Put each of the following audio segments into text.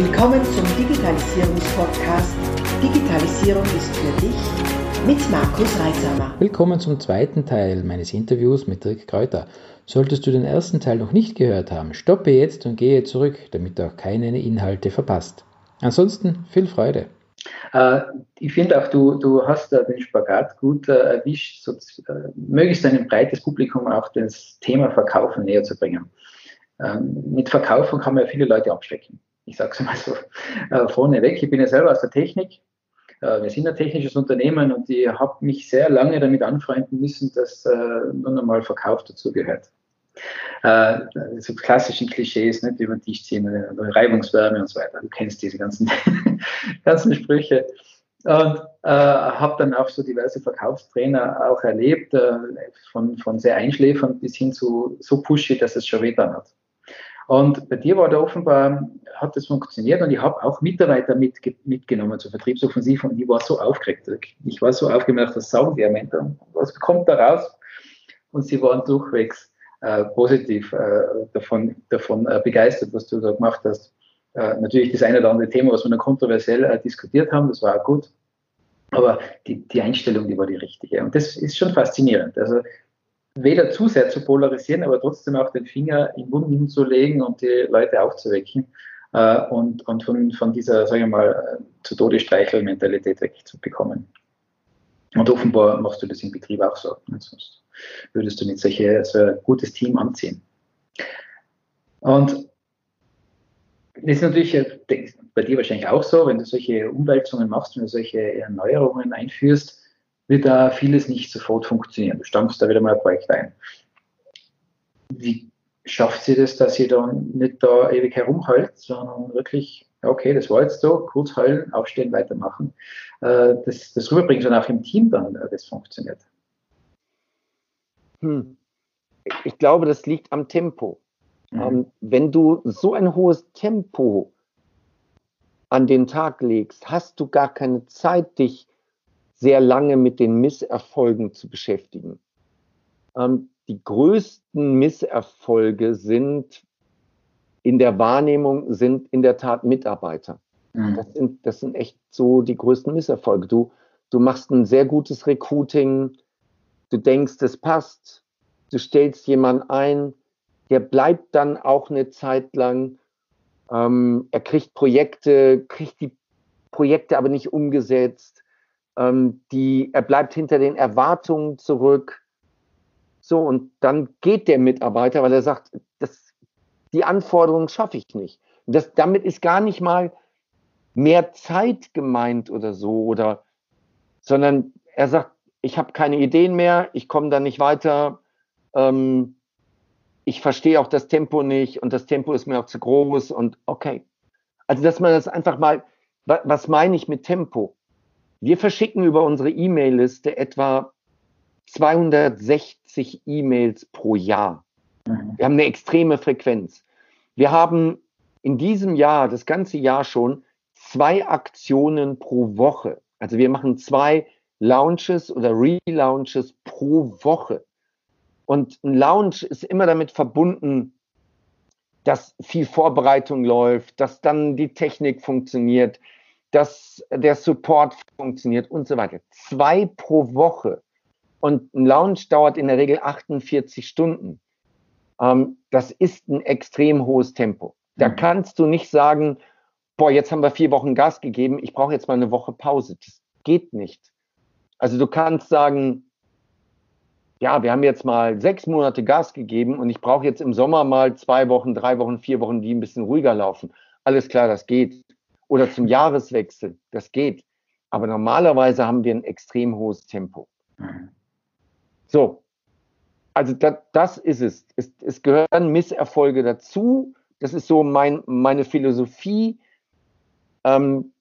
Willkommen zum Digitalisierungspodcast Digitalisierung ist für dich mit Markus Reisamer. Willkommen zum zweiten Teil meines Interviews mit Dirk Kräuter. Solltest du den ersten Teil noch nicht gehört haben, stoppe jetzt und gehe zurück, damit du auch keine Inhalte verpasst. Ansonsten viel Freude. Äh, ich finde auch, du, du hast äh, den Spagat gut äh, erwischt, so, äh, möglichst ein breites Publikum auch das Thema Verkaufen näher zu bringen. Ähm, mit Verkaufen kann man ja viele Leute abschrecken. Ich sage es mal so äh, vorneweg. Ich bin ja selber aus der Technik. Äh, wir sind ein technisches Unternehmen und ich habe mich sehr lange damit anfreunden müssen, dass nur einmal Verkauf dazugehört äh, so klassischen Klischees, nicht über den Tisch ziehen, Reibungswärme und so weiter. Du kennst diese ganzen, ganzen Sprüche. Und äh, habe dann auch so diverse Verkaufstrainer auch erlebt, äh, von, von sehr einschläfernd bis hin zu so pushy, dass es schon wehtan hat. Und bei dir war da offenbar, hat das funktioniert und ich habe auch Mitarbeiter mit, mitgenommen zur Vertriebsoffensive und ich war so aufgeregt. Ich war so aufgemerkt, was saugen die am Ende? Was kommt da raus? Und sie waren durchwegs äh, positiv äh, davon, davon äh, begeistert, was du da gemacht hast. Äh, natürlich das eine oder andere Thema, was wir noch kontroversiell äh, diskutiert haben, das war auch gut. Aber die, die Einstellung, die war die richtige. Und das ist schon faszinierend. Also weder zu sehr zu polarisieren, aber trotzdem auch den Finger in Wunden zu legen und die Leute aufzuwecken äh, und, und von, von dieser, sagen wir mal, zu Tode Streichel-Mentalität wegzubekommen. Und offenbar machst du das im Betrieb auch so. Sonst würdest du nicht solche, so ein gutes Team anziehen. Und das ist natürlich bei dir wahrscheinlich auch so, wenn du solche Umwälzungen machst, wenn du solche Erneuerungen einführst, wird da vieles nicht sofort funktionieren. Du stampfst da wieder mal ein Projekt ein. Wie schafft sie das, dass ihr dann nicht da ewig herumheult, sondern wirklich, okay, das war jetzt so, kurz heulen, aufstehen, weitermachen. Äh, das, das rüberbringen, sondern auch im Team dann, äh, das funktioniert. Hm. Ich glaube, das liegt am Tempo. Mhm. Ähm, wenn du so ein hohes Tempo an den Tag legst, hast du gar keine Zeit, dich sehr lange mit den Misserfolgen zu beschäftigen. Ähm, die größten Misserfolge sind in der Wahrnehmung, sind in der Tat Mitarbeiter. Mhm. Das, sind, das sind echt so die größten Misserfolge. Du, du machst ein sehr gutes Recruiting, du denkst, es passt, du stellst jemanden ein, der bleibt dann auch eine Zeit lang, ähm, er kriegt Projekte, kriegt die Projekte aber nicht umgesetzt, ähm, die, er bleibt hinter den Erwartungen zurück. So, und dann geht der Mitarbeiter, weil er sagt, das, die Anforderungen schaffe ich nicht. Das, damit ist gar nicht mal mehr Zeit gemeint oder so, oder, sondern er sagt, ich habe keine Ideen mehr, ich komme da nicht weiter, ähm, ich verstehe auch das Tempo nicht und das Tempo ist mir auch zu groß und okay. Also, dass man das einfach mal, was meine ich mit Tempo? Wir verschicken über unsere E-Mail-Liste etwa 260 E-Mails pro Jahr. Mhm. Wir haben eine extreme Frequenz. Wir haben in diesem Jahr, das ganze Jahr schon, zwei Aktionen pro Woche. Also wir machen zwei Launches oder Relaunches pro Woche. Und ein Launch ist immer damit verbunden, dass viel Vorbereitung läuft, dass dann die Technik funktioniert, dass der Support funktioniert und so weiter. Zwei pro Woche. Und ein Launch dauert in der Regel 48 Stunden. Ähm, das ist ein extrem hohes Tempo. Da mhm. kannst du nicht sagen, boah, jetzt haben wir vier Wochen Gas gegeben, ich brauche jetzt mal eine Woche Pause. Das geht nicht. Also du kannst sagen, ja, wir haben jetzt mal sechs Monate Gas gegeben und ich brauche jetzt im Sommer mal zwei Wochen, drei Wochen, vier Wochen, die ein bisschen ruhiger laufen. Alles klar, das geht. Oder zum Jahreswechsel, das geht. Aber normalerweise haben wir ein extrem hohes Tempo. So, also das, das ist es. es. Es gehören Misserfolge dazu. Das ist so mein, meine Philosophie. Ähm,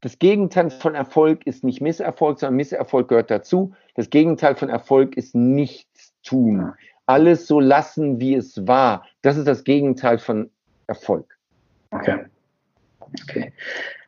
das Gegenteil von Erfolg ist nicht Misserfolg, sondern Misserfolg gehört dazu. Das Gegenteil von Erfolg ist nichts tun. Alles so lassen, wie es war. Das ist das Gegenteil von Erfolg. Okay. Okay.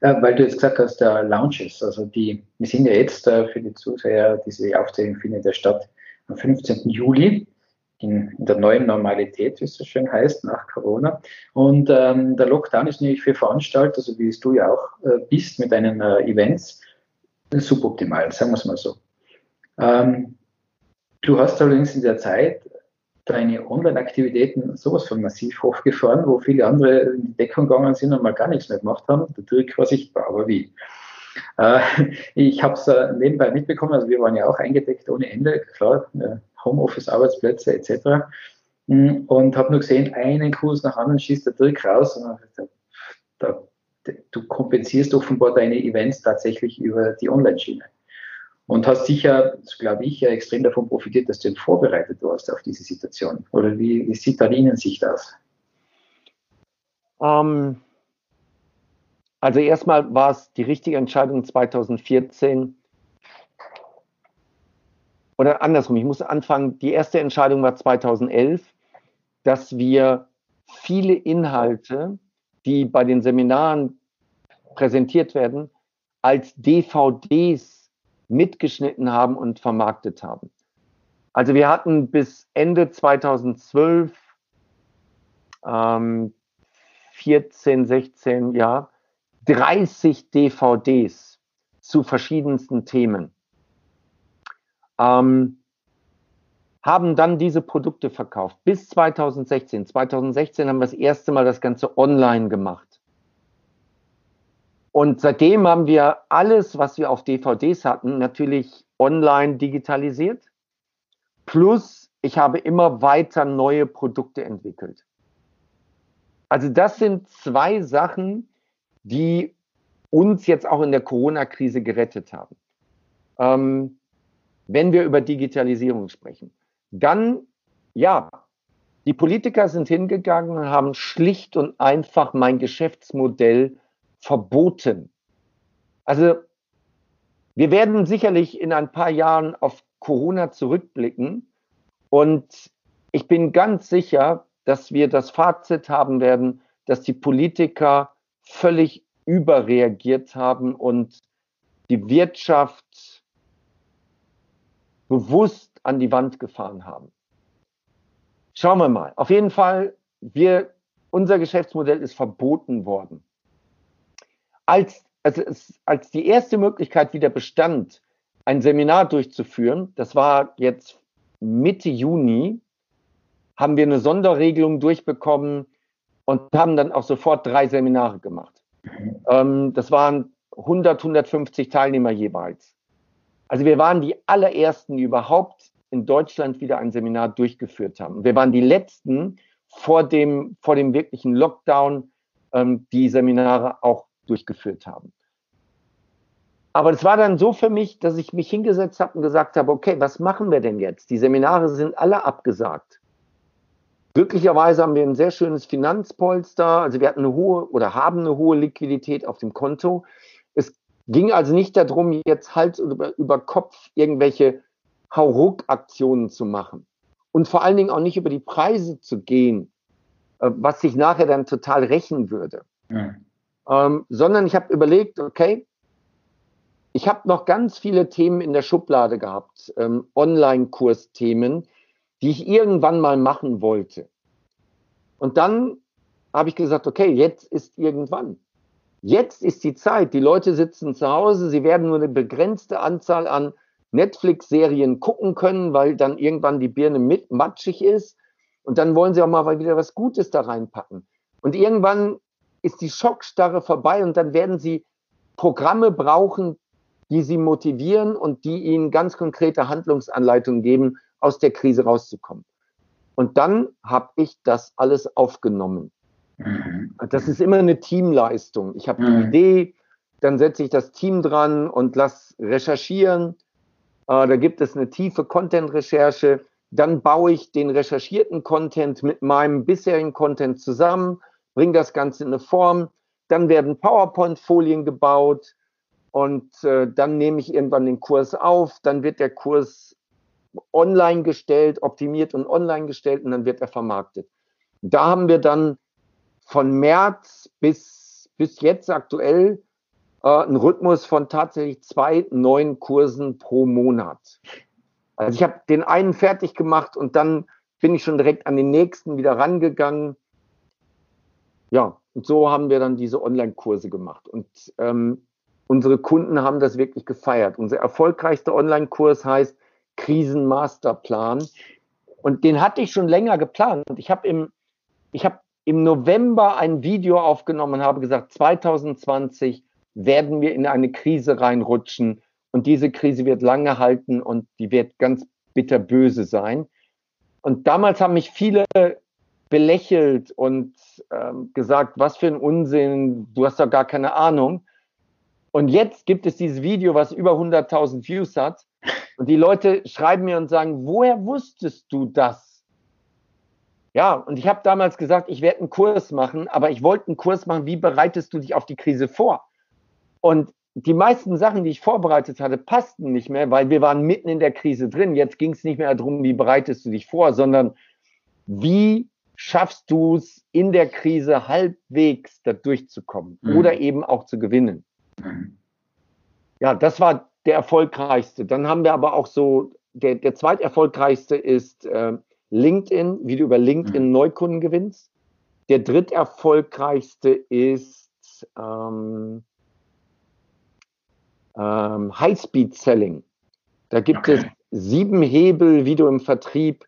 Weil du jetzt gesagt hast, der Launches, also die, wir sind ja jetzt äh, für die Zuseher, diese Aufzählung findet ja statt am 15. Juli. in, in, der neuen Normalität, wie es so schön heißt, nach Corona. Und ähm, der Lockdown ist nämlich für Veranstalter, so wie es du ja auch äh, bist mit deinen äh, Events, suboptimal, sagen wir es mal so. Ähm, du hast allerdings in der Zeit deine Online-Aktivitäten sowas von massiv hochgefahren, wo viele andere in die Deckung gegangen sind und mal gar nichts mehr gemacht haben. Der Dirk war sichtbar, aber wie? Äh, ich habe es äh, nebenbei mitbekommen, also wir waren ja auch eingedeckt ohne Ende, klar, äh, Homeoffice-Arbeitsplätze etc. Mm, und habe nur gesehen, einen Kurs nach anderen schießt der Dirk raus. Und da, da, du kompensierst offenbar deine Events tatsächlich über die Online-Schiene. Und hast sicher, glaube ich, ja extrem davon profitiert, dass du ihn vorbereitet warst auf diese Situation. Oder wie, wie sieht da die Innensicht aus? Um, ähm, also erstmal war es die richtige Entscheidung 2014, oder andersrum, ich muss anfangen, die erste Entscheidung war 2011, dass wir viele Inhalte, die bei den Seminaren präsentiert werden, als DVDs mitgeschnitten haben und vermarktet haben. Also wir hatten bis Ende 2012, ähm, 14, 16, ja, 30 DVDs zu verschiedensten Themen ähm, haben dann diese Produkte verkauft. Bis 2016. 2016 haben wir das erste Mal das Ganze online gemacht. Und seitdem haben wir alles, was wir auf DVDs hatten, natürlich online digitalisiert. Plus, ich habe immer weiter neue Produkte entwickelt. Also das sind zwei Sachen, die uns jetzt auch in der Corona-Krise gerettet haben. Ähm, wenn wir über Digitalisierung sprechen. Dann, ja, die Politiker sind hingegangen und haben schlicht und einfach mein Geschäftsmodell verboten. Also wir werden sicherlich in ein paar Jahren auf Corona zurückblicken und ich bin ganz sicher, dass wir das Fazit haben werden, dass die Politiker völlig überreagiert haben und die Wirtschaft bewusst an die Wand gefahren haben. Schauen wir mal. Auf jeden Fall, wir, unser Geschäftsmodell ist verboten worden. Als, also es, als die erste Möglichkeit wieder bestand, ein Seminar durchzuführen, das war jetzt Mitte Juni, haben wir eine Sonderregelung durchbekommen und haben dann auch sofort drei Seminare gemacht. Ähm, das waren 100, 150 Teilnehmer jeweils. Also wir waren die allerersten, die überhaupt in Deutschland wieder ein Seminar durchgeführt haben. Wir waren die letzten vor dem, vor dem wirklichen Lockdown, ähm, die Seminare auch durchgeführt haben. Aber es war dann so für mich, dass ich mich hingesetzt habe und gesagt habe, okay, was machen wir denn jetzt? Die Seminare sind alle abgesagt. Glücklicherweise haben wir ein sehr schönes Finanzpolster. Also wir hatten eine hohe oder haben eine hohe Liquidität auf dem Konto. Es Ging also nicht darum, jetzt Hals über, Kopf irgendwelche Hauruck-Aktionen zu machen. Und vor allen Dingen auch nicht über die Preise zu gehen, äh, was sich nachher dann total rächen würde. Ja. Ähm, sondern ich habe überlegt, okay, ich habe noch ganz viele Themen in der Schublade gehabt, ähm, Online-Kursthemen, die ich irgendwann mal machen wollte. Und dann habe ich gesagt, okay, jetzt ist irgendwann. Jetzt ist die Zeit. Die Leute sitzen zu Hause, sie werden nur eine begrenzte Anzahl an Netflix-Serien gucken können, weil dann irgendwann die Birne mit matschig ist. Und dann wollen sie auch mal wieder was Gutes da reinpacken. Und irgendwann ist die Schockstarre vorbei und dann werden sie Programme brauchen, die sie motivieren und die ihnen ganz konkrete Handlungsanleitungen geben, aus der Krise rauszukommen. Und dann habe ich das alles aufgenommen. Mhm. Das ist immer eine Teamleistung. Ich habe mhm. die Idee, dann setze ich das Team dran und lass recherchieren. Äh, da gibt es eine tiefe Content-Recherche. Dann baue ich den recherchierten Content mit meinem bisherigen Content zusammen, bringe das Ganze in eine Form. Dann werden PowerPoint-Folien gebaut und äh, dann nehme ich irgendwann den Kurs auf. Dann wird der Kurs online gestellt, optimiert und online gestellt und dann wird er vermarktet. Da haben wir dann von März bis, bis jetzt aktuell äh, einen Rhythmus von tatsächlich zwei neuen Kursen pro Monat. Also ich habe den einen fertig gemacht und dann bin ich schon direkt an den nächsten wieder rangegangen. Ja, und so haben wir dann diese Online-Kurse gemacht. Und ähm, unsere Kunden haben das wirklich gefeiert. Unser erfolgreichster Online-Kurs heißt Krisenmasterplan. Und den hatte ich schon länger geplant. Ich habe im, ich habe im November ein Video aufgenommen und habe gesagt, 2020 werden wir in eine Krise reinrutschen und diese Krise wird lange halten und die wird ganz bitterböse sein. Und damals haben mich viele belächelt und ähm, gesagt, was für ein Unsinn, du hast doch gar keine Ahnung. Und jetzt gibt es dieses Video, was über 100.000 Views hat. Und die Leute schreiben mir und sagen, woher wusstest du das? Ja, und ich habe damals gesagt, ich werde einen Kurs machen, aber ich wollte einen Kurs machen, wie bereitest du dich auf die Krise vor? Und die meisten Sachen, die ich vorbereitet hatte, passten nicht mehr, weil wir waren mitten in der Krise drin. Jetzt ging es nicht mehr darum, wie bereitest du dich vor, sondern wie schaffst du es in der Krise halbwegs da durchzukommen mhm. oder eben auch zu gewinnen. Mhm. Ja, das war der erfolgreichste. Dann haben wir aber auch so, der, der zweiterfolgreichste ist äh, LinkedIn, wie du über LinkedIn mhm. Neukunden gewinnst. Der dritterfolgreichste ist ähm, ähm, High-Speed-Selling. Da gibt okay. es sieben Hebel, wie du im Vertrieb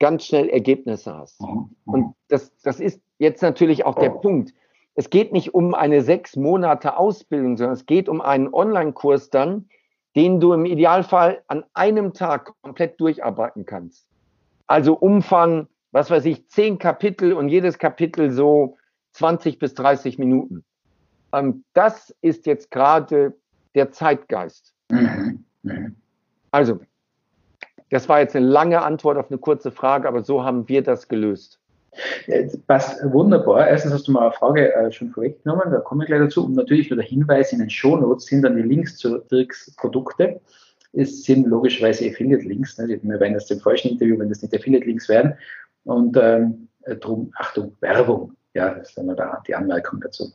ganz schnell Ergebnisse hast. Mhm. Und das, das ist jetzt natürlich auch der Punkt. Es geht nicht um eine sechs Monate Ausbildung, sondern es geht um einen Online-Kurs dann, den du im Idealfall an einem Tag komplett durcharbeiten kannst. Also Umfang, was weiß ich, zehn Kapitel und jedes Kapitel so 20 bis 30 Minuten. Ähm, das ist jetzt gerade der Zeitgeist. Mhm. Mhm. Also, das war jetzt eine lange Antwort auf eine kurze Frage, aber so haben wir das gelöst. passt wunderbar. Erstens hast du mal eine Frage äh, schon vorweggenommen, da komme ich gleich dazu. Und natürlich nur der Hinweis in den Shownotes sind dann die Links zu Dirks Produkte. Es sind logischerweise Affiliate-Links. Ne? Wir werden das im falschen Interview, wenn das nicht Affiliate-Links werden. Und ähm, drum, Achtung, Werbung. Ja, das ist dann da die Anmerkung dazu.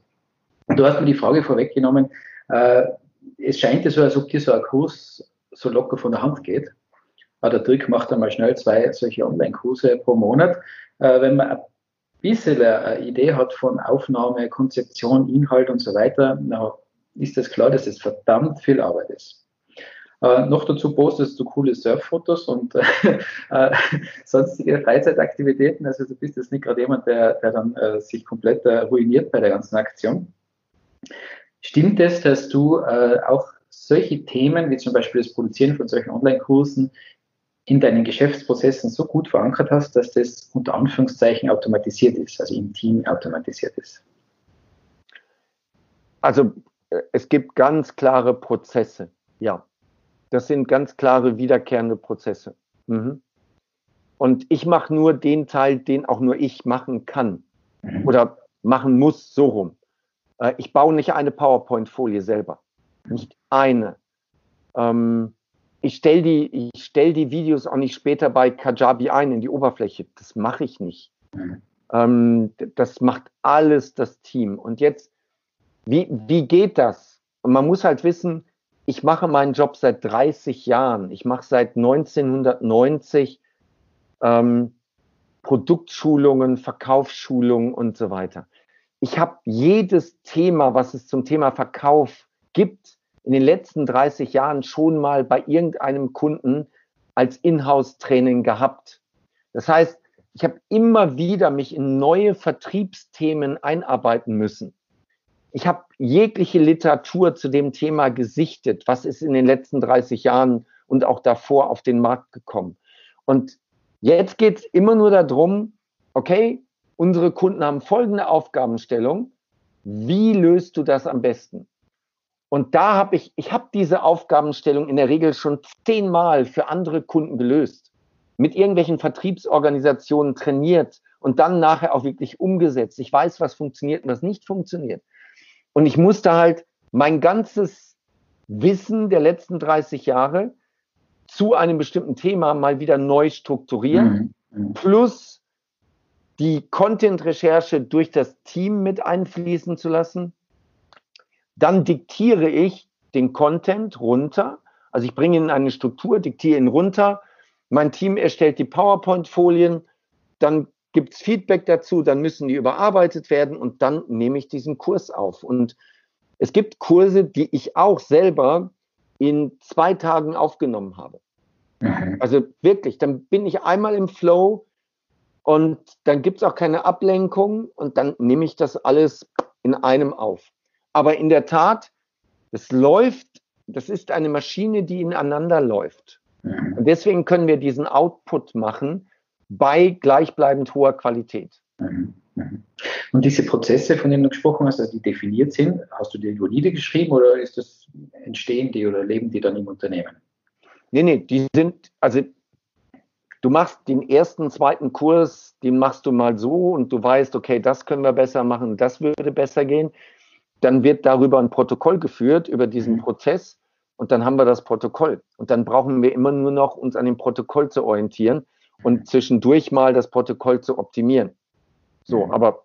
Du hast mir die Frage vorweggenommen, äh, es scheint so, als ob dir so ein Kurs so locker von der Hand geht. Aber der Trick macht einmal schnell zwei solche Online-Kurse pro Monat. Äh, wenn man ein bisschen eine Idee hat von Aufnahme, Konzeption, Inhalt und so weiter, ist das klar, dass es verdammt viel Arbeit ist. Äh, noch dazu postest du coole Surffotos und äh, sonstige Freizeitaktivitäten. Also du bist jetzt nicht gerade jemand, der, der dann äh, sich komplett äh, ruiniert bei der ganzen Aktion. Stimmt es, dass du äh, auch solche Themen wie zum Beispiel das Produzieren von solchen Online-Kursen in deinen Geschäftsprozessen so gut verankert hast, dass das unter Anführungszeichen automatisiert ist, also im Team automatisiert ist? Also äh, es gibt ganz klare Prozesse, ja. Das sind ganz klare wiederkehrende Prozesse. Mhm. Und ich mache nur den Teil, den auch nur ich machen kann mhm. oder machen muss, so rum. Äh, ich baue nicht eine PowerPoint-Folie selber. Nicht eine. Ähm, ich stelle die, ich stell die Videos auch nicht später bei Kajabi ein in die Oberfläche. Das mache ich nicht. Mhm. Ähm, das macht alles das Team. Und jetzt, wie, wie geht das? Und man muss halt wissen, ich mache meinen Job seit 30 Jahren. Ich mache seit 1990 ähm, Produktschulungen, Verkaufsschulungen und so weiter ich habe jedes Thema, was es zum Thema Verkauf gibt, in den letzten 30 Jahren schon mal bei irgendeinem Kunden als Inhouse-Training gehabt. Das heißt, ich habe immer wieder mich in neue Vertriebsthemen einarbeiten müssen. Ich habe jegliche Literatur zu dem Thema gesichtet, was ist in den letzten 30 Jahren und auch davor auf den Markt gekommen. Und jetzt geht es immer nur darum, okay, unsere Kunden haben folgende Aufgabenstellung. Wie löst du das am besten? Und da habe ich, ich habe diese Aufgabenstellung in der Regel schon zehnmal für andere Kunden gelöst, mit irgendwelchen Vertriebsorganisationen trainiert und dann nachher auch wirklich umgesetzt. Ich weiß, was funktioniert und was nicht funktioniert. Und ich musste halt mein ganzes Wissen der letzten 30 Jahre zu einem bestimmten Thema mal wieder neu strukturieren, mhm. mhm. plus die Content-Recherche durch das Team mit einfließen zu lassen. Dann diktiere ich den Content runter. Also ich bringe ihn in eine Struktur, diktiere ihn runter. Mein Team erstellt die PowerPoint-Folien dann gibt es Feedback dazu, dann müssen die überarbeitet werden und dann nehme ich diesen Kurs auf. Und es gibt Kurse, die ich auch selber in zwei Tagen aufgenommen habe. Mhm. Also wirklich, dann bin ich einmal im Flow und dann gibt es auch keine Ablenkung und dann nehme ich das alles in einem auf. Aber in der Tat, es läuft, das ist eine Maschine, die ineinander läuft. Mhm. Und deswegen können wir diesen Output machen bei gleichbleibend hoher Qualität. Mhm. Mhm. Und diese Prozesse, von denen du gesprochen hast, also die definiert sind, hast du die irgendwo niedergeschrieben oder ist das entstehen die oder leben die dann im Unternehmen? Nee, nee, die sind, also du machst den ersten, zweiten Kurs, den machst du mal so und du weißt, okay, das können wir besser machen, das würde besser gehen. Dann wird darüber ein Protokoll geführt, über diesen mhm. Prozess und dann haben wir das Protokoll. Und dann brauchen wir immer nur noch uns an dem Protokoll zu orientieren und zwischendurch mal das Protokoll zu optimieren. So, mhm. aber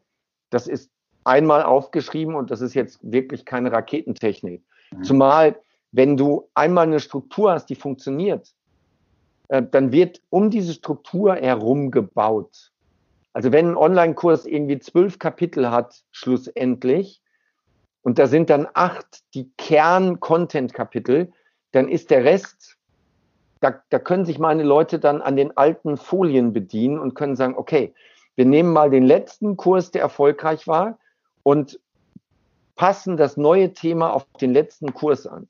das ist einmal aufgeschrieben und das ist jetzt wirklich keine Raketentechnik. Mhm. Zumal, wenn du einmal eine Struktur hast, die funktioniert, äh, dann wird um diese Struktur herum gebaut. Also wenn ein Online-Kurs irgendwie zwölf Kapitel hat, schlussendlich, und da sind dann acht die Kern-Content-Kapitel, dann ist der Rest, da, da können sich meine Leute dann an den alten Folien bedienen und können sagen, okay, wir nehmen mal den letzten Kurs, der erfolgreich war und passen das neue Thema auf den letzten Kurs an.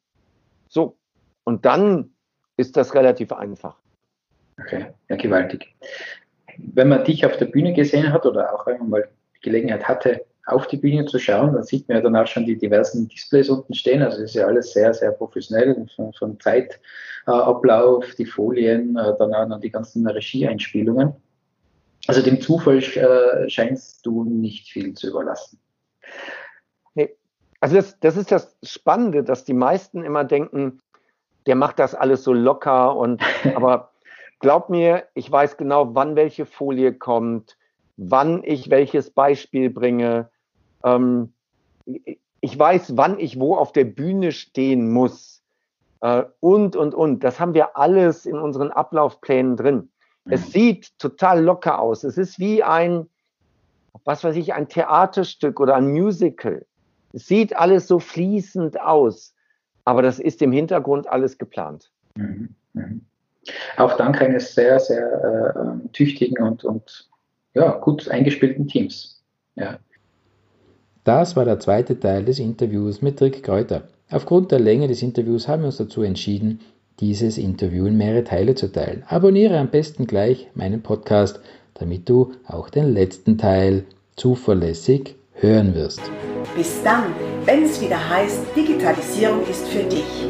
So. Und dann ist das relativ einfach. Okay, ja, gewaltig. Wenn man dich auf der Bühne gesehen hat oder auch wenn man mal die Gelegenheit hatte, auf die Bühne zu schauen, dann sieht man ja dann auch schon die diversen Displays unten stehen. Also es ist ja alles sehr, sehr professionell, von, von Zeitablauf, die Folien, äh, dann auch noch die ganzen Regieeinspielungen. Also dem Zufall äh, scheinst du nicht viel zu überlassen. Nee. Also das, das ist das Spannende, dass die meisten immer denken, der macht das alles so locker und aber glaub mir, ich weiß genau, wann welche Folie kommt, wann ich welches Beispiel bringe. Ähm, ich weiß, wann ich wo auf der Bühne stehen muss. Äh, und, und, und. Das haben wir alles in unseren Ablaufplänen drin. Es mhm. sieht total locker aus. Es ist wie ein, was weiß ich, ein Theaterstück oder ein Musical. Es sieht alles so fließend aus, aber das ist im Hintergrund alles geplant. Mhm. Mhm. Auch dank eines sehr, sehr äh, tüchtigen und, und ja, gut eingespielten Teams. Ja. Das war der zweite Teil des Interviews mit Rick Kräuter. Aufgrund der Länge des Interviews haben wir uns dazu entschieden, dieses Interview in mehrere Teile zu teilen. Abonniere am besten gleich meinen Podcast, damit du auch den letzten Teil zuverlässig hören wirst. Bis dann, wenn es wieder heißt, Digitalisierung ist für dich.